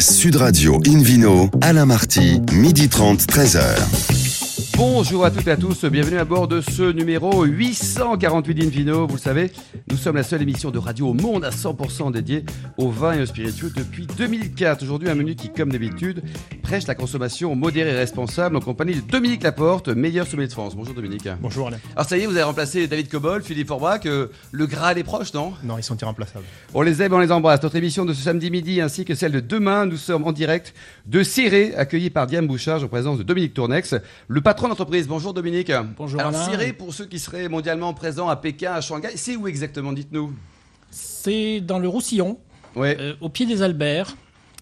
Sud Radio Invino, Alain Marty, midi 30, 13h. Bonjour à toutes et à tous, bienvenue à bord de ce numéro 848 d'Invino. Vous le savez, nous sommes la seule émission de radio au monde à 100% dédiée au vin et aux spiritueux depuis 2004. Aujourd'hui, un menu qui, comme d'habitude, prêche la consommation modérée et responsable en compagnie de Dominique Laporte, meilleur sommelier de France. Bonjour Dominique. Bonjour Alain. Alors ça y est, vous avez remplacé David Cobol, Philippe Forbach, euh, le Graal est proche, non? Non, ils sont irremplaçables. On les aime, on les embrasse. Notre émission de ce samedi midi ainsi que celle de demain, nous sommes en direct de Ciré, accueillis par Diane Bouchard en présence de Dominique Tournex, le patron d'entreprise. Bonjour Dominique. Bonjour Alors Alain. Ciré, pour ceux qui seraient mondialement présents à Pékin, à Shanghai, c'est où exactement Dites-nous? C'est dans le Roussillon, Ouais. euh, au pied des Alberts.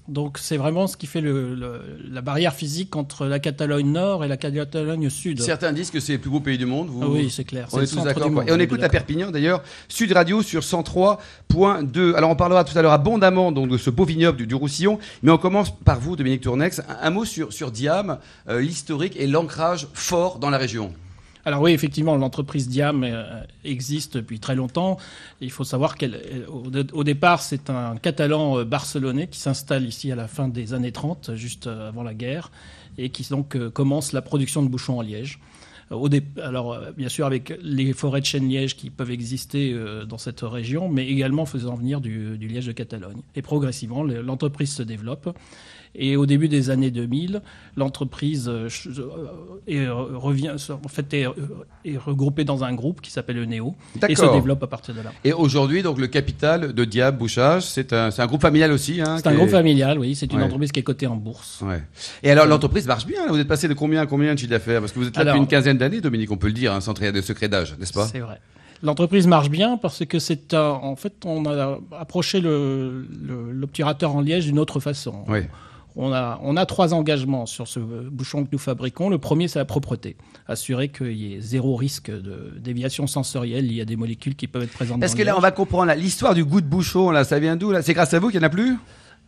Donc c'est vraiment ce qui fait le- le- la barrière physique entre la Catalogne nord et la Catalogne sud. Certains disent que c'est le plus beau pays du monde. Vous... Ah oui, c'est clair. On est tous d'accord. Et on écoute à. Perpignan d'ailleurs, Sud Radio sur 103.2. Alors on parlera tout à l'heure abondamment donc, de ce beau vignoble du, du Roussillon, mais on commence par vous, Dominique Tournex. Un, un mot sur, sur Diam, euh, l'historique et l'ancrage fort dans la région. Alors oui, effectivement, l'entreprise Diam euh, existe depuis très longtemps. Il faut savoir qu'au au départ, c'est un Catalan euh, barcelonais qui s'installe ici à la fin des années 30, juste euh, avant la guerre, et qui donc euh, commence la production de bouchons en liège. Euh, Au dé- alors, euh, bien sûr, avec les forêts de chêne liège qui peuvent exister euh, dans cette région, mais également faisant venir du, du liège de Catalogne. Et progressivement, le- l'entreprise se développe. Et au début des années 2000, l'entreprise est, revient, en fait, est, est regroupée dans un groupe qui s'appelle le Néo et se développe à partir de là. Et aujourd'hui, donc le capital de Diam Bouchage, c'est un, groupe familial aussi. Hein, C'est un groupe familial, oui. C'est une Ouais. entreprise qui est cotée en bourse. Ouais. Et alors l'entreprise marche bien. là. Vous êtes passé de combien à combien de chiffre d'affaires? Parce que vous êtes là Alors- depuis une quinzaine d'années, Dominique, on peut le dire, hein, sans trahir de secret d'âge, n'est-ce pas? C'est vrai. L'entreprise marche bien parce que c'est un- en fait on a approché le- le- l'obturateur en liège d'une autre façon. Oui. On a, on a trois engagements sur ce bouchon que nous fabriquons. Le premier, c'est la propreté. Assurer qu'il y ait zéro risque de déviation sensorielle liée à des molécules qui peuvent être présentes dans que là, on va comprendre là, l'histoire du goût de bouchon. Là, ça vient d'où là? C'est grâce à vous qu'il n'y en a plus?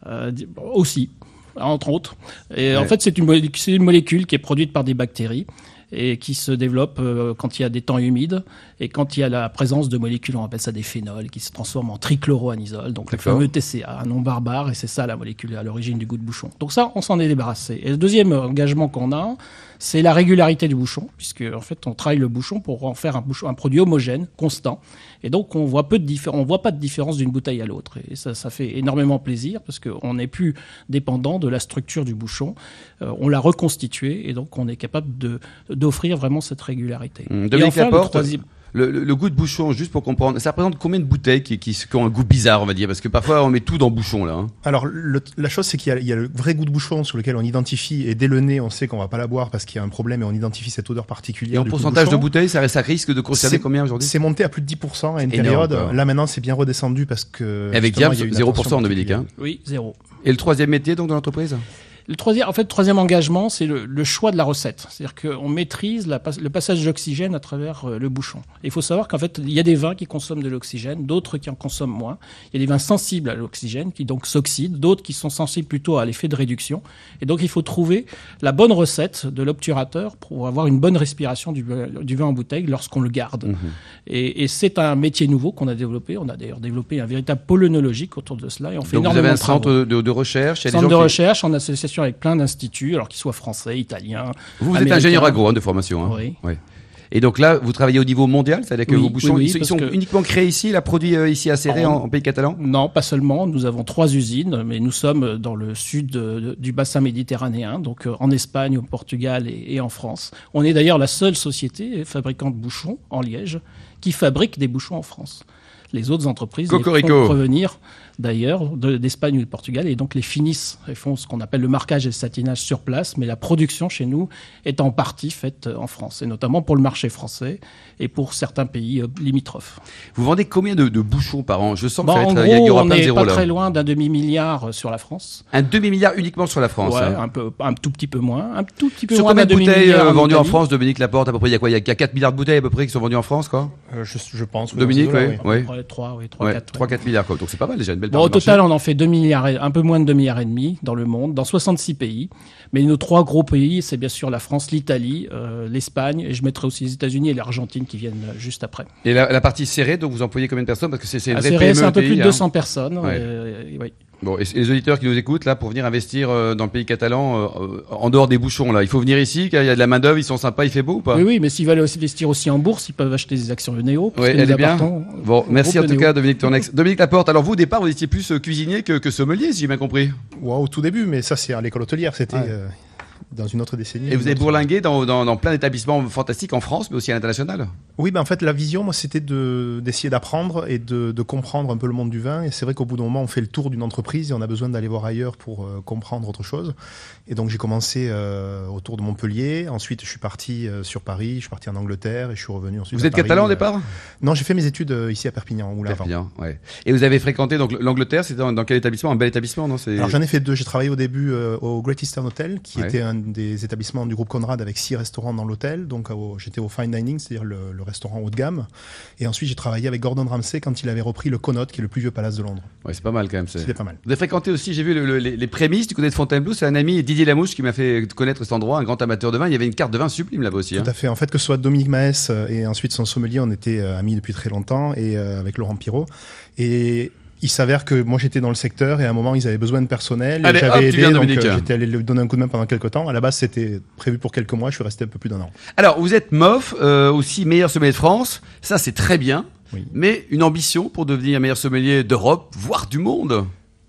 Euh, aussi, entre autres. Et Ouais. en fait, c'est une, molé- c'est une molécule qui est produite par des bactéries et qui se développe euh, quand il y a des temps humides et quand il y a la présence de molécules, on appelle ça des phénols, qui se transforment en trichloroanisole, donc le fameux TCA, un nom barbare, et c'est ça la molécule à l'origine du goût de bouchon. Donc ça, on s'en est débarrassé. Et le deuxième engagement qu'on a, c'est la régularité du bouchon, puisque en fait, on travaille le bouchon pour en faire un, bouchon, un produit homogène, constant, et donc on voit peu de on voit pas de différence d'une bouteille à l'autre, et ça, ça fait énormément plaisir parce qu'on n'est plus dépendant de la structure du bouchon, Euh, on l'a reconstitué, et donc on est capable de d'offrir vraiment cette régularité. Et Dominique enfin, le Laporte, troisième- le, le- le goût de bouchon, juste pour comprendre, ça représente combien de bouteilles qui, qui, qui ont un goût bizarre, on va dire? Parce que parfois, on met tout dans bouchon, là. hein. Alors, le- la chose, c'est qu'il y, a- il y a le vrai goût de bouchon sur lequel on identifie, et dès le nez, on sait qu'on va pas la boire parce qu'il y a un problème et on identifie cette odeur Et particulière. en du goût pourcentage de bouteilles, ça, ça risque de concerner C'est- combien aujourd'hui? C'est monté à plus de 10% à une Énorme, période. quoi. Là, maintenant, c'est bien redescendu parce que. Avec justement, Diam, il y a une 0% attention Dominique. Hein. Oui, zéro. Et le troisième métier donc de l'entreprise? Le troisième, en fait, le troisième engagement, c'est le, le choix de la recette. C'est-à-dire qu'on maîtrise la le passage d'oxygène à travers euh, le bouchon. Et il faut savoir qu'en fait, il y a des vins qui consomment de l'oxygène, d'autres qui en consomment moins. Il y a des vins sensibles à l'oxygène qui donc s'oxydent, d'autres qui sont sensibles plutôt à l'effet de réduction. Et donc, il faut trouver la bonne recette de l'obturateur pour avoir une bonne respiration du, du vin en bouteille lorsqu'on le garde. Mhm. Et, et c'est un métier nouveau qu'on a développé. On a d'ailleurs développé un véritable pôle œnologique autour de cela. Et on fait Donc vous énormément avez un de centre de, de recherche. il y a des Centre gens de qui- recherche en association avec plein d'instituts, alors qu'ils soient français, italiens. Vous, vous êtes ingénieur agro hein, de formation. Hein. Oui. Et donc là, vous travaillez au niveau mondial, c'est-à-dire que Oui, vos bouchons, oui, oui, ils sont, ils parce sont que- uniquement créés ici, là, produits euh, ici à Serré, En- pays catalan? Non, pas seulement. Nous avons trois usines, mais nous sommes dans le sud de- du bassin méditerranéen, donc euh, en Espagne, au Portugal et, et en France. On est d'ailleurs la seule société fabricante de bouchons en Liège qui fabrique des bouchons en France. Les autres entreprises font provenir d'ailleurs de- d'Espagne ou du Portugal et donc les finissent et font ce qu'on appelle le marquage et le satinage sur place, mais la production chez nous est en partie faite euh, en France et notamment pour le marché français et pour certains pays euh, limitrophes. Vous vendez combien de, de bouchons par an? Je sens que Bon, ça va en être, il y, a- il y gros, aura on plein de pas là. très loin d'un demi-milliard euh, sur la France. Un demi-milliard uniquement sur la France. ouais, hein. un, peu, un tout petit peu moins. Un tout petit peu Sur moins combien de bouteilles euh, vendues en. France, Dominique Laporte À peu près, il y a quoi? Il y a 4 milliards de bouteilles à peu près qui sont vendues en France, quoi? Euh, je, je pense. Dominique, oui. eaux-là, oui. Ouais, 3, oui, 3, Ouais, 4. 3-4 milliards, quoi. Donc c'est pas mal déjà, une belle Bon, au marché. total, on en fait 2 milliards, un peu moins de 2 milliards et demi dans le monde, dans 66 pays. Mais nos trois gros pays, c'est bien sûr la France, l'Italie, euh, l'Espagne, et je mettrai aussi les États-Unis et l'Argentine qui viennent euh, juste après. Et la, la partie serrée, donc vous employez combien de personnes? Parce que c'est c'est une À vraie Serré, PME c'est un peu plus de hein. 200 personnes. Ouais. euh, oui. Bon, et les auditeurs qui nous écoutent là pour venir investir euh, dans le pays catalan euh, en dehors des bouchons là, il faut venir ici, car il y a de la main d'œuvre, ils sont sympas, il fait beau ou pas? Oui, oui, mais s'ils veulent investir aussi en bourse, ils peuvent acheter des actions Uneo. Oui, elle est bien. Bon, merci en tout cas Dominique Tournex. Dominique Laporte. Alors vous au départ, vous étiez plus cuisinier que, que sommelier, si j'ai bien compris? Wow, au tout début, mais ça c'est à l'école hôtelière, c'était dans une autre décennie. Et vous avez bourlingué dans, dans, dans plein d'établissements fantastiques en France, mais aussi à l'international Oui, ben en fait, la vision, moi, c'était d'essayer d'apprendre et de, de, comprendre un peu le monde du vin. Et c'est vrai qu'au bout d'un moment, on fait le tour d'une entreprise et on a besoin d'aller voir ailleurs pour euh, comprendre autre chose. Et donc, j'ai commencé euh, autour de Montpellier. Ensuite, je suis parti euh, sur Paris, je suis parti en Angleterre et je suis revenu ensuite. Vous êtes catalan au départ? Non, j'ai fait mes études ici à Perpignan. Ou Perpignan, ouais. Et vous avez fréquenté donc l'Angleterre, c'était dans, dans, quel établissement? Un bel établissement, non? Alors, j'en ai fait deux. J'ai travaillé au début au Great Eastern Hotel, qui ouais. était un des établissements du groupe Conrad avec six restaurants dans l'hôtel. Donc j'étais au fine dining, c'est-à-dire le, le, restaurant haut de gamme. Et ensuite j'ai travaillé avec Gordon Ramsay quand il avait repris le Connaught, qui est le plus vieux palace de Londres. Ouais, c'est pas mal quand même. C'était pas mal. Vous avez fréquenté aussi, j'ai vu le, les, les, prémices du côté de Fontainebleau. C'est un ami Didier Lamouche qui m'a fait connaître cet endroit, un grand amateur de vin. Il y avait une carte de vin sublime là-bas aussi. Tout hein. à fait. En fait, que ce soit Dominique Maes et ensuite son sommelier, on était amis depuis très longtemps et euh, avec Laurent Pirot. Et il s'avère que moi j'étais dans le secteur et à un moment ils avaient besoin de personnel. J'avais aidé, donc euh, j'étais allé lui donner un coup de main pendant quelques temps. À la base c'était prévu pour quelques mois, je suis resté un peu plus d'un an. Alors vous êtes MOF, euh, aussi meilleur sommelier de France, ça c'est très bien, oui. mais une ambition pour devenir meilleur sommelier d'Europe, voire du monde?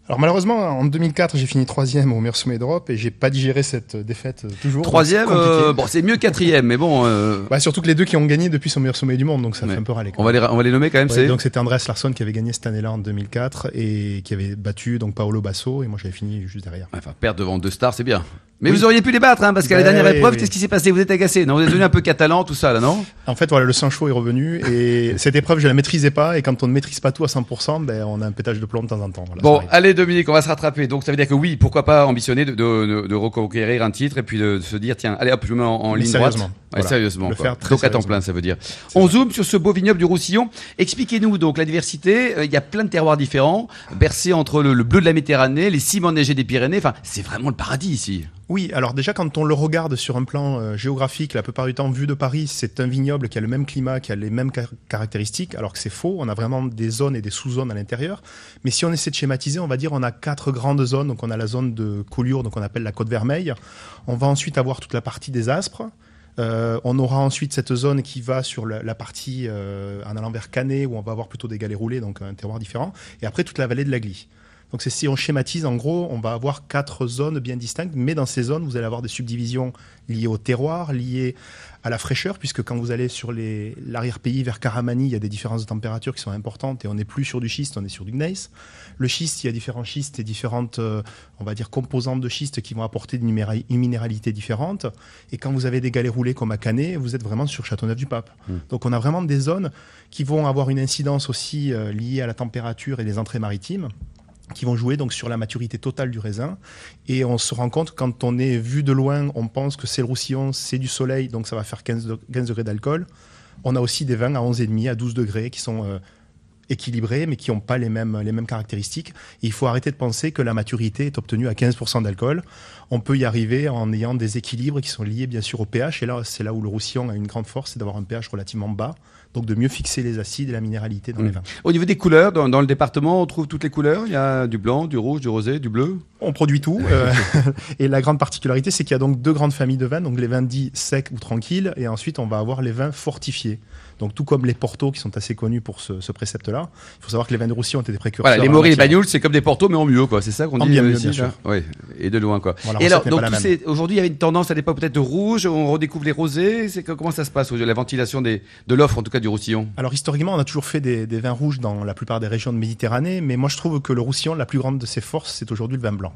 Alors malheureusement, en 2004, j'ai fini troisième au meilleur sommet d'Europe et j'ai pas digéré cette défaite toujours. Troisième, euh, bon c'est mieux quatrième, mais bon. Euh... Bah, surtout que les deux qui ont gagné depuis son meilleur sommet du monde, donc ça Ouais. fait un peu râler. On va les, on va les nommer quand même. Ouais, c'est donc c'était Andreas Larsson qui avait gagné cette année-là en 2004 et qui avait battu donc Paolo Basso et moi j'avais fini juste derrière. Enfin, perdre devant deux stars, c'est bien. Mais Oui. vous auriez pu les battre, hein, parce qu'à la Ben dernière épreuve, oui. qu'est-ce qui s'est passé? Vous êtes agacé, non Vous êtes devenu un peu catalan, tout ça, là, non? En fait, voilà, le sang chaud est revenu et cette épreuve, je la maîtrisais pas et quand on ne maîtrise pas tout à 100%, ben on a un pétage de plomb de temps en temps. Voilà, Bon, allez Dominique, on va se rattraper. Donc ça veut dire que oui, pourquoi pas ambitionner de, de, reconquérir un titre et puis de, se dire tiens, allez hop, je me mets en, en ligne droite. sérieusement. Ouais, Voilà. sérieusement. Le quoi. faire très donc à temps plein, ça veut dire. On zoome sur ce beau vignoble du Roussillon. Expliquez-nous donc la diversité. Euh, Il y a plein de terroirs différents, bercés entre le, le bleu de la Méditerranée, les cimes enneigées des Pyrénées. Enfin, c'est vraiment le paradis ici. Oui, alors déjà quand on le regarde sur un plan euh, géographique, la plupart du temps vu de Paris, c'est un vignoble qui a le même climat, qui a les mêmes car- caractéristiques, alors que c'est faux, on a vraiment des zones et des sous-zones à l'intérieur. Mais si on essaie de schématiser, on va dire on a quatre grandes zones, donc on a la zone de Collioure, donc on appelle la Côte Vermeille. On va ensuite avoir toute la partie des Aspres. Euh, on aura ensuite cette zone qui va sur la, partie euh, en allant vers Canet, où on va avoir plutôt des galets roulés, donc un terroir différent. Et après toute la vallée de la Glie. Donc si on schématise, en gros, on va avoir quatre zones bien distinctes, mais dans ces zones, vous allez avoir des subdivisions liées au terroir, liées à la fraîcheur, puisque quand vous allez sur l'arrière-pays vers Caramani, il y a des différences de température qui sont importantes et on n'est plus sur du schiste, on est sur du gneiss. Le schiste, il y a différents schistes et différentes, euh, on va dire, composantes de schiste qui vont apporter une, minéra- une minéralité différente. Et quand vous avez des galets roulés comme à Canet, vous êtes vraiment sur Châteauneuf-du-Pape. Mm. Donc on a vraiment des zones qui vont avoir une incidence aussi euh, liée à la température et les entrées maritimes qui vont jouer donc sur la maturité totale du raisin. Et on se rend compte, quand on est vu de loin, on pense que c'est le roussillon, c'est du soleil, donc ça va faire 15, de- 15 degrés d'alcool. On a aussi des vins à 11,5, à 12 degrés, qui sont euh, équilibrés, mais qui n'ont pas les mêmes, les mêmes caractéristiques. Il faut arrêter de penser que la maturité est obtenue à 15% d'alcool. On peut y arriver en ayant des équilibres qui sont liés bien sûr au pH. Et là, c'est là où le roussillon a une grande force, c'est d'avoir un pH relativement bas. Donc de mieux fixer les acides et la minéralité dans les Mm. vins. Au niveau des couleurs, dans, dans le département, on trouve toutes les couleurs? Il y a du blanc, du rouge, du rosé, du bleu? On produit tout. euh, et la grande particularité, c'est qu'il y a donc deux grandes familles de vins, donc les vins dits secs ou tranquilles, et ensuite on va avoir les vins fortifiés. Donc tout comme les Portos qui sont assez connus pour ce, ce précepte-là. Il faut savoir que les vins de Roussillon ont été des précurseurs. Voilà, les Moris et les. Bagnoules, c'est comme des Portos, mais en mieux, quoi. C'est ça qu'on dit bien euh, mieux, bien sûr. là Ouais, et de loin, quoi. Voilà, et alors, donc, aujourd'hui, il y avait une tendance à l'époque peut-être de rouge. On redécouvre les rosés. C'est que- comment ça se passe la ventilation des, de l'offre, en tout cas du Roussillon? Alors historiquement, on a toujours fait des, des vins rouges dans la plupart des régions de Méditerranée, mais moi je trouve que le Roussillon, la plus grande de ses forces, c'est aujourd'hui le vin blanc.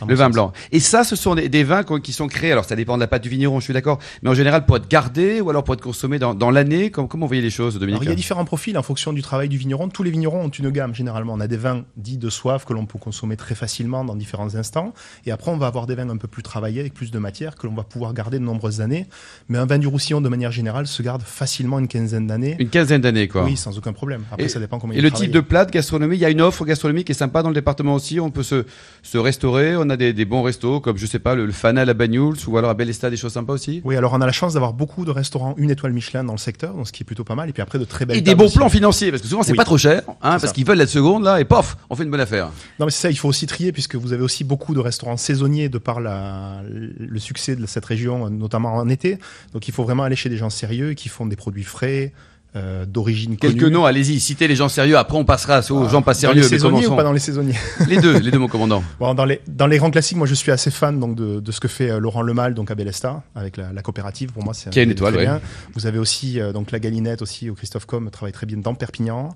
Mon Le vin sens. blanc. Et ça, ce sont des, des vins qui sont créés. Alors, ça dépend de la pâte du vigneron, je suis d'accord. Mais en général, pour être gardé ou alors pour être consommé dans, dans l'année. Comment, comment vous voyez les choses, Dominique Alors, il y a différents profils en fonction du travail du vigneron. Tous les vignerons ont une gamme généralement. On a des vins dits de soif que l'on peut consommer très facilement dans différents instants. Et après, on va avoir des vins un peu plus travaillés avec plus de matière que l'on va pouvoir garder de nombreuses années. Mais un vin du Roussillon, de manière générale, se garde facilement une quinzaine d'années. Une quinzaine d'années, quoi. Oui, sans aucun problème. Après, Et- ça dépend comment Et il le type de plat de gastronomie, il y a une offre gastronomique qui est sympa dans le département aussi. On peut se, se restaurer. On a des, des bons restos, comme je sais pas, le, le Fana à la Banyuls ou alors à Bellesta, des choses sympas aussi? Oui, alors on a la chance d'avoir beaucoup de restaurants une étoile Michelin dans le secteur, donc ce qui est plutôt pas mal. Et puis après de très belles Et des bons aussi. plans financiers, parce que souvent c'est Oui. pas trop cher, hein, parce qu'ils veulent la seconde là, et pof, on fait une bonne affaire. Non, mais c'est ça, il faut aussi trier puisque vous avez aussi beaucoup de restaurants saisonniers de par la, le succès de cette région, notamment en été. Donc il faut vraiment aller chez des gens sérieux qui font des produits frais, euh, d'origine connue. Quelques noms, allez-y, citez les gens sérieux, après on passera aux gens pas Dans sérieux. les saisonniers ou pas dans les saisonniers Les deux, les deux mon commandant. Bon, dans les dans les grands classiques, moi je suis assez fan donc de, de ce que fait euh, Laurent Lemal donc à Bellesta avec la, la coopérative. Pour moi, c'est Qui a une étoile, très ouais. bien. Vous avez aussi euh, donc la Galinette aussi où Christophe Com travaille très bien dans Perpignan.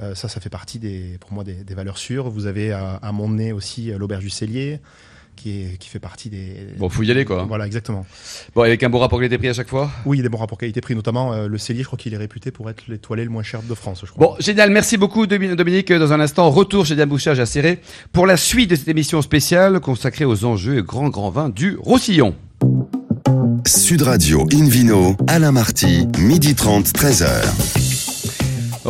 Euh, ça, ça fait partie des pour moi des, des valeurs sûres. Vous avez à, à Montnay aussi euh, l'auberge du Cellier qui est qui fait partie des Bon, faut y aller quoi. Voilà, exactement. Bon, avec un bon rapport qualité-prix à chaque fois? Oui, il y a des bons rapports qualité-prix, notamment euh, le Cellier, je crois qu'il est réputé pour être l'étoilé le moins cher de France, je crois. Bon, génial, merci beaucoup Domi- Dominique. Dans un instant, retour chez Diane Bouchage à Serré pour la suite de cette émission spéciale consacrée aux enjeux et grands grands vins du Roussillon. Sud Radio Invino, Alain Marty, midi 30, 13h.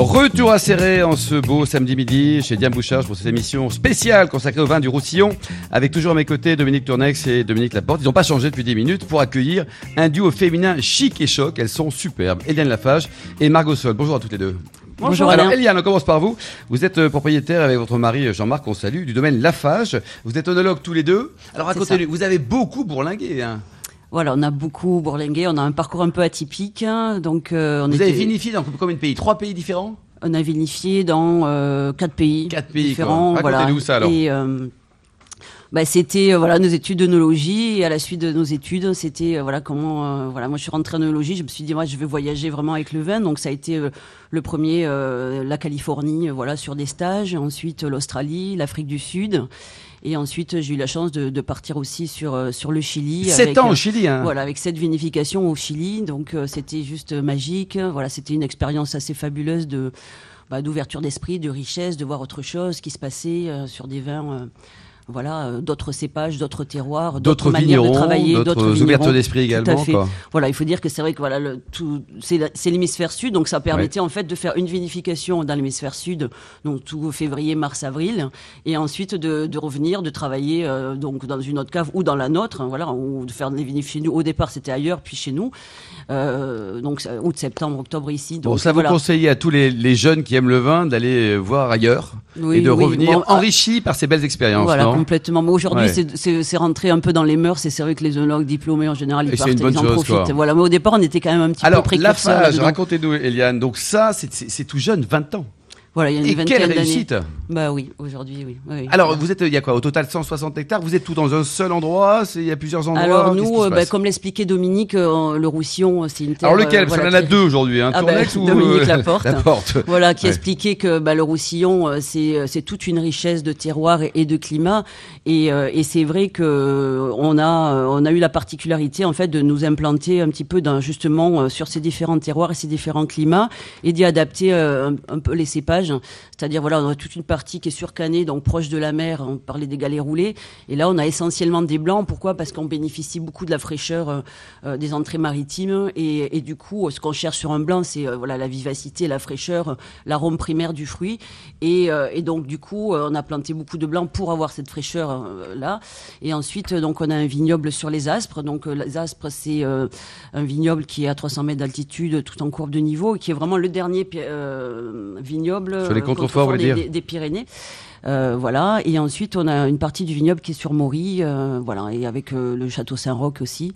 Retour à Serré en ce beau samedi midi chez Diane Bouchard pour cette émission spéciale consacrée au vin du Roussillon avec toujours à mes côtés Dominique Tournex et Dominique Laporte. Ils n'ont pas changé depuis 10 minutes pour accueillir un duo féminin chic et choc. Elles sont superbes. Eliane Lafage et Margot Sol. Bonjour à toutes les deux. Bonjour, Alors Alain. Eliane, on commence par vous. Vous êtes euh, propriétaire avec votre mari euh, Jean-Marc, on salue, du domaine Lafage. Vous êtes onologue tous les deux. Alors racontez-nous, vous avez beaucoup bourlingué. Hein. Voilà, on a beaucoup bourlingué, on a un parcours un peu atypique, hein, donc euh, on Vous était- avez vinifié dans combien de pays? Trois pays différents? On a vinifié dans euh, quatre pays, Quatre pays, différents. quoi. Voilà. Racontez-nous ça, alors. Et euh, bah, c'était voilà nos études d'œnologie et à la suite de nos études, c'était voilà comment voilà moi je suis rentrée en œnologie, je me suis dit moi je vais voyager vraiment avec le vin, donc ça a été le premier la Californie voilà sur des stages, ensuite l'Australie, l'Afrique du Sud. Et ensuite, j'ai eu la chance de, de partir aussi sur, euh, sur le Chili. Sept avec, ans euh, au Chili. Hein. Voilà, avec cette vinification au Chili, donc euh, c'était juste magique. Voilà, c'était une expérience assez fabuleuse de bah, d'ouverture d'esprit, de richesse, de voir autre chose qui se passait sur des vins. Voilà, euh, d'autres cépages, d'autres terroirs, D'autres manières de travailler, d'autres ouvertures d'esprit Tout à également. fait. Quoi. Voilà, il faut dire que c'est vrai que voilà, le, tout, c'est, l'hémisphère sud, donc ça permettait en fait de faire une vinification dans l'hémisphère sud, donc tout février, mars, avril, et ensuite de, de revenir, de travailler euh, donc dans une autre cave ou dans la nôtre, hein, voilà, ou de faire des vinifs chez nous. Au départ, c'était ailleurs, puis chez nous, euh, donc août, septembre, octobre ici. Donc Bon, ça vous conseillez à tous les, les jeunes qui aiment le vin d'aller voir ailleurs Oui, et de oui, revenir bon, ah, enrichis par ces belles expériences. Voilà, non? Complètement. Mais aujourd'hui, Ouais. c'est- rentré un peu dans les mœurs. Et c'est vrai que les œnologues diplômés, en général, ils Et partent, une bonne ils en chose, profitent. quoi. Voilà. Mais au départ, on était quand même un petit Alors, peu la précurseurs. phage, là-dedans. racontez-nous, Eliane. Donc ça, c'est tout jeune, 20 ans. Voilà, il y a une Et vingtaine quelle réussite Bah oui, aujourd'hui, oui. oui, oui. Alors, Voilà. vous êtes, il y a quoi Au total, 160 hectares. Vous êtes tout dans un seul endroit Il y a plusieurs endroits Alors nous, euh, bah, comme l'expliquait Dominique, euh, le Roussillon, euh, c'est une terre. Alors lequel Parce voilà, qu'on en a deux aujourd'hui. Hein, Ah bah, ou Dominique Laporte. Laporte. Voilà, qui Ouais. expliquait que bah, le Roussillon, c'est toute une richesse de terroir et, et de climat, et, et c'est vrai que euh, on a on a eu la particularité en fait de nous implanter un petit peu dans, justement sur ces différents terroirs et ces différents climats, et d'y adapter un, un peu les cépages. C'est-à-dire voilà, on a toute une partie qui est surcannée, donc proche de la mer. On parlait des galets roulés, et là on a essentiellement des blancs. Pourquoi? Parce qu'on bénéficie beaucoup de la fraîcheur euh, euh, des entrées maritimes, et, du coup, ce qu'on cherche sur un blanc, c'est euh, la vivacité, la fraîcheur, l'arôme primaire du fruit, et, donc du coup, on a planté beaucoup de blancs pour avoir cette fraîcheur euh, là. Et ensuite, donc on a un vignoble sur les Aspres. Donc les Aspres, c'est un vignoble qui est à 300 mètres d'altitude, tout en courbe de niveau, et qui est vraiment le dernier pi- vignoble Sur les euh, contreforts, voulez des, dire des- des Pyrénées. Euh, voilà, et ensuite on a une partie du vignoble qui est sur Maury, euh, voilà, et avec euh, le château Saint-Roch aussi,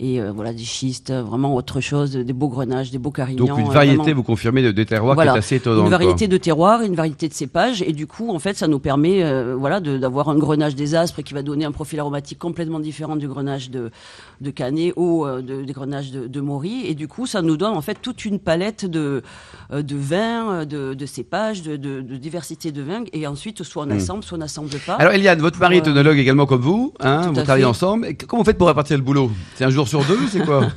et voilà des schistes, vraiment autre chose, des beaux grenages, des beaux carignans. Donc une variété, vraiment- vous confirmez, de, terroirs Voilà. qui est assez étonnante. une quoi. variété de terroirs, une variété de cépages, et du coup, en fait, ça nous permet, voilà, d'avoir un grenage des aspres qui va donner un profil aromatique complètement différent du grenage de, de Canet ou euh, de, des grenages de, de Maury, et du coup, ça nous donne en fait toute une palette de, de vins, de, de cépages, de diversité de vins, et ensuite, soit on assemble, soit on n'assemble pas. Hmm. Alors Eliane, votre mari est Ouais. œnologue également comme vous, hein, vous travaillez fait. ensemble. Et comment vous faites pour répartir le boulot? C'est un jour sur deux, c'est quoi?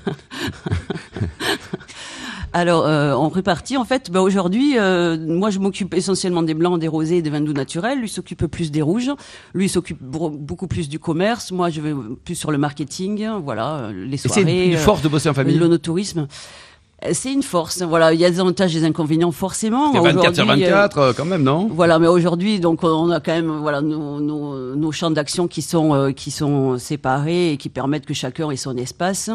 Alors, euh, on répartit. En fait, bah, aujourd'hui, euh, moi, je m'occupe essentiellement des blancs, des rosés et des vins doux naturels. Lui s'occupe plus des rouges. Lui s'occupe beaucoup plus du commerce. Moi, je vais plus sur le marketing. Voilà, euh, les Et c'est soirées. une, euh, force de bosser en famille. L'onotourisme. Euh, C'est une force. Voilà, il y a des avantages et des inconvénients forcément. Il y a 24 sur Aujourd'hui, euh, 24 euh, quand même, non? Voilà, mais aujourd'hui, donc on a quand même voilà nos, nos, nos champs d'action qui sont euh, qui sont séparés et qui permettent que chacun ait son espace.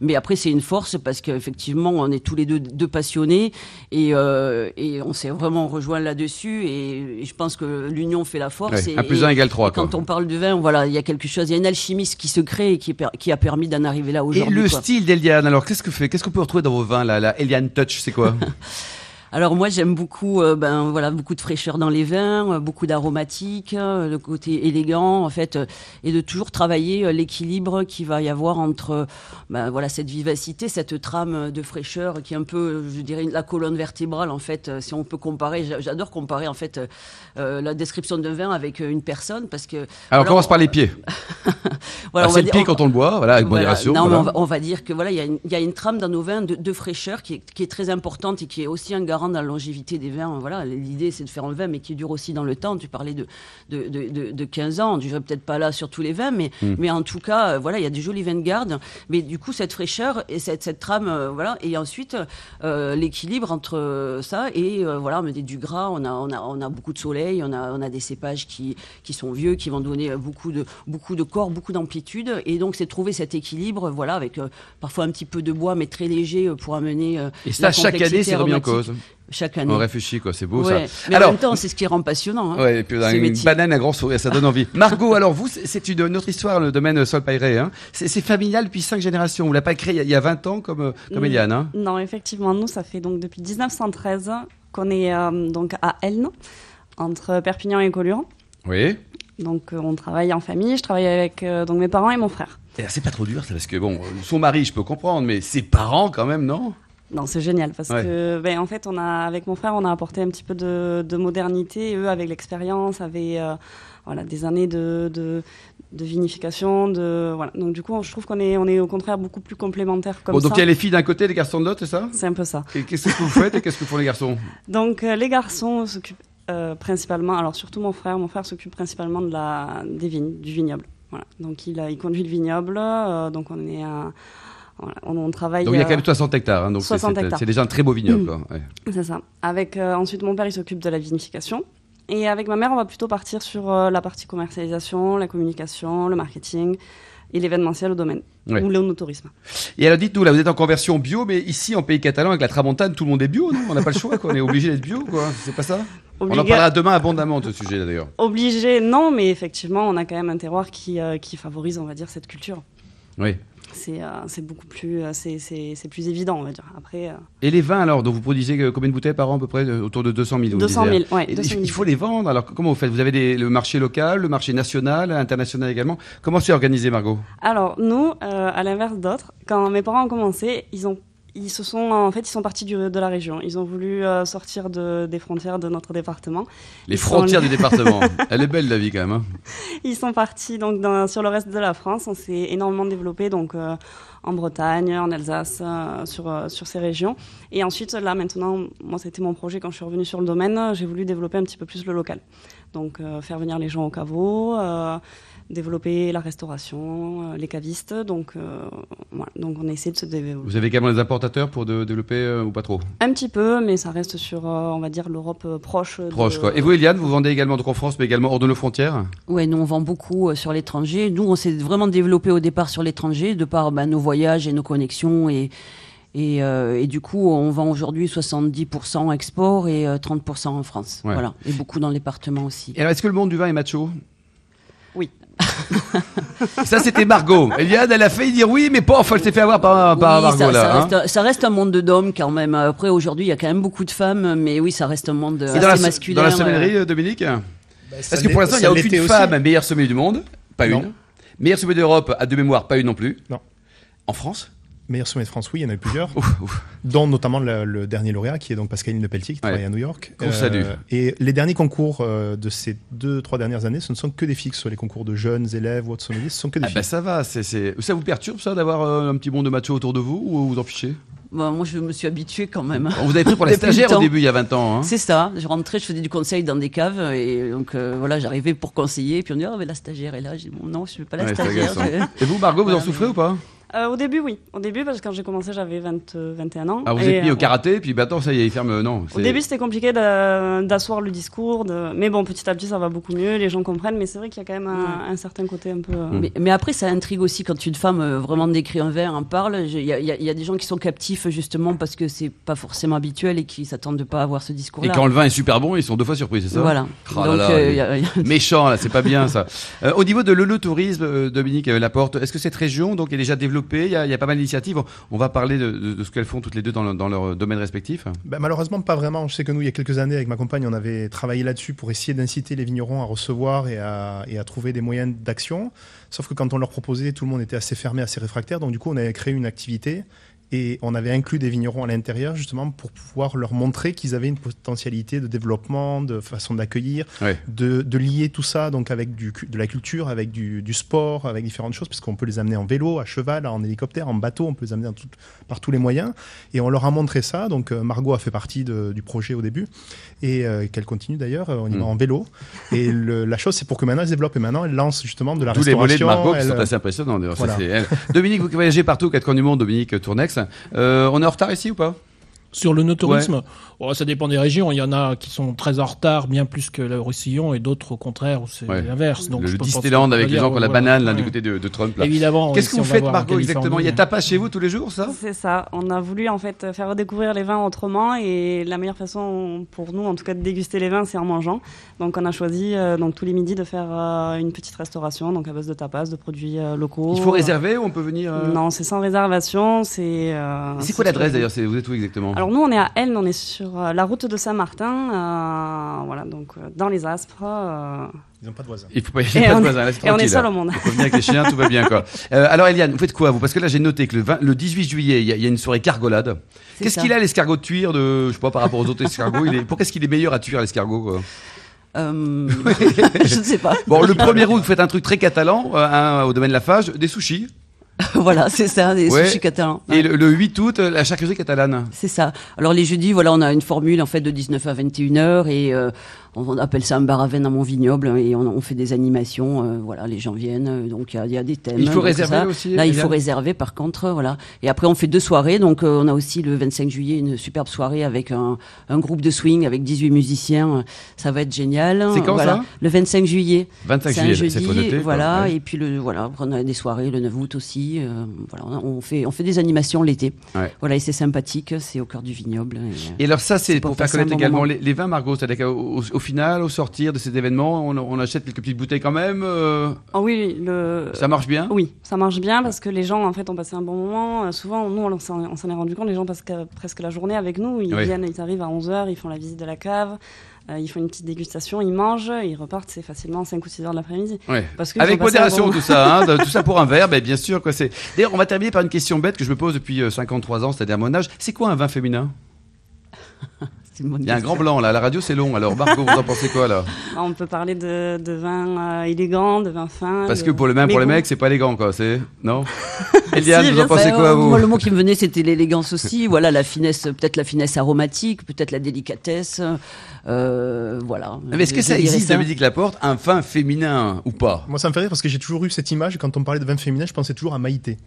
Mais après, c'est une force parce qu'effectivement, on est tous les deux, deux passionnés et euh, et on s'est vraiment rejoint là-dessus. Et, et je pense que l'union fait la force. Ouais, et, un plus et- un égale trois, et Quand quoi. on parle de vin, voilà, il y a quelque chose, il y a une alchimie qui se crée et qui, qui a permis d'en arriver là Et aujourd'hui. le quoi. style d'Eliane, alors qu'est-ce que fait Qu'est-ce qu'on peut retrouver dans vos vins là? La Eliane Touch, c'est quoi? Alors moi j'aime beaucoup euh, ben voilà beaucoup de fraîcheur dans les vins, euh, beaucoup d'aromatiques, euh, le côté élégant en fait et de toujours travailler l'équilibre qu'il va y avoir entre ben voilà cette vivacité, cette trame de fraîcheur qui est un peu je dirais la colonne vertébrale en fait si on peut comparer j'a- j'adore comparer en fait euh, la description d'un vin avec une personne parce que Alors voilà, on commence par les pieds. voilà, Alors, on c'est le pied on- quand on le boit, voilà, avec voilà. modération. Non, voilà. on, va, on va dire que voilà, il y, a une- il y a une trame dans nos vins de, de fraîcheur qui est, qui est très importante et qui est aussi un garant de la longévité des vins. Voilà, l'idée c'est de faire un vin mais qui dure aussi dans le temps. Tu parlais de de, de, de, de 15 ans, je serai peut-être pas là sur tous les vins, mais Hmm. mais en tout cas, euh, voilà, il y a des jolis vins de garde. Mais du coup, cette fraîcheur et cette, cette trame, euh, voilà, et ensuite euh, l'équilibre entre ça et euh, voilà, on met du gras, on a on a on a beaucoup de soleil, on a on a des cépages qui qui sont vieux, qui vont donner beaucoup de beaucoup de corps, beaucoup d'amplitude, et donc c'est trouver cet équilibre, voilà, avec parfois un petit peu de bois, mais très léger pour amener. Et ça, la chaque année, c'est remis en cause. Chaque année. On réfléchit, quoi, c'est beau Ouais. ça. Mais Alors- en même temps, c'est ce qui rend passionnant. Hein. Ouais, et puis une métier. banane, un grand sourire, ça donne envie. Margot, alors vous, c'est- une, une autre histoire, le domaine Sol. Hein. C'est familial depuis cinq générations. Vous l'avez pas créé il y a- il y a 20 ans comme, euh, comme Mm. Eliane. Hein. Non, effectivement, nous, ça fait donc depuis 1913 qu'on est euh, donc à Elne, entre Perpignan et Collioure. Oui. Donc, euh, on travaille en famille. Je travaille avec euh, donc mes parents et mon frère. C'est pas trop dur, ça, parce que bon, son mari, je peux comprendre, mais ses parents quand même, non? Non, c'est génial parce Ouais. que, ben, en fait, on a avec mon frère, on a apporté un petit peu de, de modernité. Eux, avec l'expérience, avaient euh, voilà des années de, de, de vinification, de voilà. Donc, du coup, je trouve qu'on est on est au contraire beaucoup plus complémentaires comme Bon, donc il y a les filles d'un côté, les garçons de l'autre, c'est ça? C'est un peu ça. Et qu'est-ce que vous faites et qu'est-ce que font les garçons? Donc euh, les garçons s'occupent euh, principalement, alors surtout mon frère, mon frère s'occupe principalement de la, des vignes, du vignoble. Voilà. Donc il, a- il conduit le vignoble, donc on est à, voilà, on, on travaille. Donc il y a quand euh, même 60 hectares, hein, donc c'est 60 c'est- hectares. c'est déjà un très beau vignoble. ouais. C'est ça. Avec euh, ensuite mon père, il s'occupe de la vinification. Et avec ma mère, on va plutôt partir sur euh, la partie commercialisation, la communication, le marketing et l'événementiel au domaine Ouais. ou l'onotourisme. Et alors dites-nous, là vous êtes en conversion bio, mais ici en pays catalan avec la tramontane, tout le monde est bio, non? On n'a pas le choix, quoi. on est obligé d'être bio, quoi. C'est pas ça? On en parlera demain abondamment de ce sujet d'ailleurs. Obligé, non, mais effectivement, on a quand même un terroir qui, euh, qui favorise, on va dire, cette culture. Oui. C'est euh, beaucoup plus, euh, c'est- plus évident, on va dire. Après, euh, Et les vins alors, dont vous produisez combien de bouteilles par an à peu près euh, Autour de 200 000 vous 200 disiez. 000, ouais, Et 200 000. il faut les vendre. Alors comment vous faites? Vous avez des- le marché local, le marché national, international également. Comment c'est organisé, Margot? Alors, nous, euh, à l'inverse d'autres, quand mes parents ont commencé, ils ont ils se sont en fait ils sont partis du- de la région. Ils ont voulu euh, sortir de, des frontières de notre département. Les Ils frontières du département. Elle est belle la vie quand même. hein. Ils sont partis donc dans- sur le reste de la France. On s'est énormément développé donc euh, en Bretagne, en Alsace, euh, sur sur ces régions. Et ensuite là maintenant, moi c'était mon projet quand je suis revenue sur le domaine, j'ai voulu développer un petit peu plus le local. Donc faire venir les gens au caveau. Développer la restauration, euh, les cavistes, donc euh, voilà. donc on essaie de se développer Vous avez également des importateurs pour de- développer euh, ou pas trop? Un petit peu, mais ça reste sur, euh, on va dire, l'Europe proche. de- Proche quoi. Et vous, Eliane, vous vendez également donc en France, mais également hors de nos frontières? Ouais, nous on vend beaucoup euh, sur l'étranger. Nous on s'est vraiment développé au départ sur l'étranger de par bah, nos voyages et nos connexions et et, euh, et du coup on vend aujourd'hui 70% en export et euh, 30% en France. Ouais. Voilà, et beaucoup dans le département aussi. Et alors, est-ce que le monde du vin est macho? Oui. Ça, c'était Margot. Eliane, elle a failli dire oui, mais pas. Enfin, elle s'est fait avoir par, par Oui, Margot ça, là. ça hein. reste, un- ça reste un monde de d'hommes quand même. Après aujourd'hui il y a quand même beaucoup de femmes, mais oui ça reste un monde Et assez dans la, masculin. dans la euh, sommellerie, euh, Dominique Parce que l'est- pour l'instant, il n'y a aucune l'était aussi. femme meilleure sommelier du monde? Pas Non. une. Meilleure sommelier d'Europe, à de mémoire, pas une non plus? Non. En France? Meilleur sommet de France, oui, il y en a eu plusieurs, Ouf, ouf. dont notamment le, le dernier lauréat, qui est donc Pascaline Lepelletier, qui Ouais. travaille à New York. Qu'on salue. Et les derniers concours euh, de ces deux, trois dernières années, ce ne sont que des filles, que ce soit les concours de jeunes élèves ou autres sommeliers, ce sont que des Ah filles. bah ça va, ça vous perturbe ça d'avoir euh, un petit monde de macho autour de vous ou vous en fichez? Bah, moi je me suis habituée quand même. On vous avez pris pour la stagiaire au début il y a 20 ans. Hein C'est ça. Je rentrais, je faisais du conseil dans des caves et donc euh, voilà, j'arrivais pour conseiller. Et puis on dit ah mais la stagiaire est là. J'ai dit bon non, je suis pas la Ouais, stagiaire. je- Et vous Margot, vous en souffrez mais- ou pas? Euh, au début, oui. Au début, parce que quand j'ai commencé, j'avais 20, 21 ans. Ah, vous Et, êtes mis au euh, karaté, puis maintenant, ça y est, il ferme. Non. Au début, c'était compliqué de- d'asseoir le discours, de... mais bon, petit à petit, ça va beaucoup mieux, les gens comprennent, mais c'est vrai qu'il y a quand même un, un certain côté un peu... euh, Mm. Mais, mais après, ça intrigue aussi quand une femme euh, vraiment décrit un verre, en parle. Il y, a- y y des gens qui sont captifs justement parce que c'est pas forcément habituel et qui s'attendent pas à avoir ce Et discours-là. quand le vin est super bon, ils sont deux fois surpris, c'est ça? Voilà. Oh là Donc, là, euh, les- il y a- il y a- Méchant, là, c'est pas bien ça. Euh, au niveau de l'eulotourisme, euh, Dominique euh, Laporte, est-ce que cette région donc, est déjà développée il y, a, pas mal d'initiatives. On- va parler de, ce qu'elles font toutes les deux dans leur domaine respectif. Ben, malheureusement, pas vraiment. Je sais que nous, il y a quelques années, avec ma compagne, on avait travaillé là-dessus pour essayer d'inciter les vignerons à recevoir et à, et à trouver des moyens d'action. Sauf que quand on leur proposait, tout le monde était assez fermé, assez réfractaire. Donc, du coup, on avait créé une activité et on avait inclus des vignerons à l'intérieur, justement, pour pouvoir leur montrer qu'ils avaient une potentialité de développement, de façon d'accueillir, Ouais. de, de lier tout ça donc avec du, de la culture, avec du, du sport, avec différentes choses, parce qu'on peut les amener en vélo, à cheval, en hélicoptère, en bateau, on peut les amener tout- par tous les moyens. Et on leur a montré ça. Donc euh, Margot a fait partie de- du projet au début et euh, qu'elle continue d'ailleurs. euh, On y Mm. va en vélo. Et le- la chose, c'est pour que maintenant elle se développe. Et maintenant, elle lance justement de la Tous les volets de restauration. Margot qui elle- sont assez impressionnants. ça, Voilà. elle. Dominique, vous qui voyagez partout quatre coins du monde, Dominique Tournex. Euh, on est en retard ici ou pas? Sur le no-tourisme, oh, ça dépend des régions. Il y en a qui sont très en retard, bien plus que le Roussillon, et d'autres au contraire où c'est Ouais. l'inverse. Donc Le, Disneyland avec les gens qui ont la banane là, du Ouais. côté de, de Trump. là. Évidemment. Qu'est-ce que vous faites, Margot, exactement? Il y a Californie. tapas chez vous tous les jours, ça? C'est ça. On a voulu en fait faire redécouvrir les vins autrement et la meilleure façon pour nous, en tout cas, de déguster les vins, c'est en mangeant. Donc, on a choisi euh, donc tous les midis de faire euh, une petite restauration, donc à base de tapas, de produits euh, locaux. Il faut réserver ou on peut venir euh, Non, c'est sans réservation. C'est. euh, C'est quoi l'adresse d'ailleurs? Vous êtes où exactement? Alors nous, on est à Elne, on est sur euh, la route de Saint-Martin, euh, voilà, donc euh, dans les Aspres. euh, Ils n'ont pas de voisins. Il faut pas, il Et faut pas de on- voisins, là, c'est et on est seul là. au monde. On peut venir avec les chiens, tout va bien quoi. Euh, alors Eliane, vous faites quoi vous? Parce que là j'ai noté que le, 20 le 18 juillet, il y, a- il y a une soirée cargolade. Qu'est-ce qu'il a l'escargot de tuire de, je sais pas, par rapport aux autres escargots il est, Pourquoi est-ce qu'il est meilleur à tuire l'escargot quoi? Euh, je ne sais pas. Bon, le 1er août, vous faites un truc très catalan euh, hein, au domaine de la Fage, des sushis. voilà, c'est ça, des Ouais. sushis catalans. Et le, le 8 août, euh, la charcuterie catalane. C'est ça. Alors les jeudis, voilà, on a une formule en fait de 19 à 21 heures et euh, on, appelle ça un bar à vin dans mon vignoble et on, on fait des animations. euh, voilà, les gens viennent, euh, donc il y a- il y, a des thèmes. Il faut réserver ça. aussi, Là, il faut réserver par contre, euh, voilà. Et après, on fait deux soirées. Donc euh, on a aussi le 25 juillet une superbe soirée avec un, un groupe de swing avec 18 musiciens. Ça va être génial. C'est quand, voilà. ça? Le 25 juillet. 25 C'est un juillet, c'est quoi. voilà. Ouais. Et puis le voilà, après, on a des soirées le 9 août aussi. euh, voilà, on, fait on fait des animations l'été. Ouais. Voilà, et c'est sympathique. C'est au cœur du vignoble. et, Et alors ça, c'est pour, pour faire connaître également les, les vins, Margot. C'est-à-dire qu'au au, au final, au sortir de cet événement, on, on achète quelques petites bouteilles quand même. euh, Ah oui, le. ça marche bien? Oui, ça marche bien parce que les gens en fait ont passé un bon moment. Euh, souvent, nous, on s'en on s'en est rendu compte, les gens passent que- presque la journée avec nous. Ils Oui. viennent, ils arrivent à 11h, ils font la visite de la cave, euh, ils font une petite dégustation, ils mangent, ils repartent, c'est facilement 5 ou 6 heures de l'après-midi. Ouais. Avec modération bon tout ça, hein, tout ça pour un verre, ben, bien sûr quoi c'est. D'ailleurs, on va terminer par une question bête que je me pose depuis euh, 53 ans, c'est-à-dire mon âge. C'est quoi un vin féminin? Il y a un grand blanc là, la radio c'est long. Alors Margot, vous en pensez quoi là Ah, On peut parler de, de vin euh, élégant, de vin fin. Parce de- que pour le même pour les mecs, c'est pas élégant quoi, c'est non Eliane, Si, vous en pensez quoi vous Moi, le mot qui me venait, c'était l'élégance aussi. voilà, la finesse, peut-être la finesse aromatique, peut-être la délicatesse. euh, voilà. Mais est-ce que ça existe, Dominique Laporte, un vin féminin ou pas? Moi, ça me fait rire parce que j'ai toujours eu cette image. Quand on parlait de vin féminin, je pensais toujours à Maïté.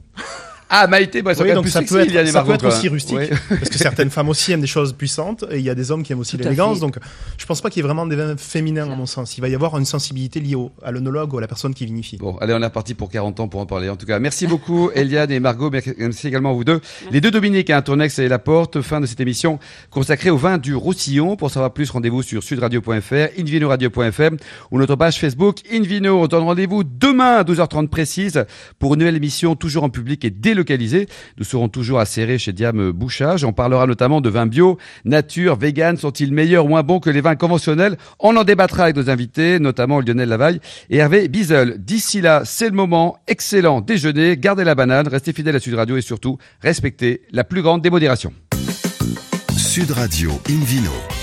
Ah Maïté, bah, Oui, donc ça sexy, peut être, ça peut être aussi rustique. Ouais. Parce que certaines femmes aussi aiment des choses puissantes et il y a des hommes qui aiment aussi l'élégance. Donc je pense pas qu'il y ait vraiment des vins féminins à mon sens. Il va y avoir une sensibilité liée au, à l'onologue ou à la personne qui vinifie. Bon, allez, on est reparti pour 40 ans pour en parler. En tout cas, merci beaucoup, Eliane et Margot. Merci également à vous deux. Les deux Dominique, hein, Tournex et Laporte. Fin de cette émission consacrée au vin du Roussillon. Pour savoir plus, rendez-vous sur sudradio.fr, invinoradio.fr ou notre page Facebook Invino. On donne rendez-vous demain à 12h30 précise pour une nouvelle émission toujours en public et Nous serons toujours à chez Diam Bouchage. On parlera notamment de vins bio, nature, vegan. Sont-ils meilleurs ou moins bons que les vins conventionnels? On en débattra avec nos invités, notamment Lionel Lavaille et Hervé Bizel. D'ici là, c'est le moment. Excellent déjeuner. Gardez la banane, restez fidèles à Sud Radio et surtout, respectez la plus grande démodération. Sud Radio Invino.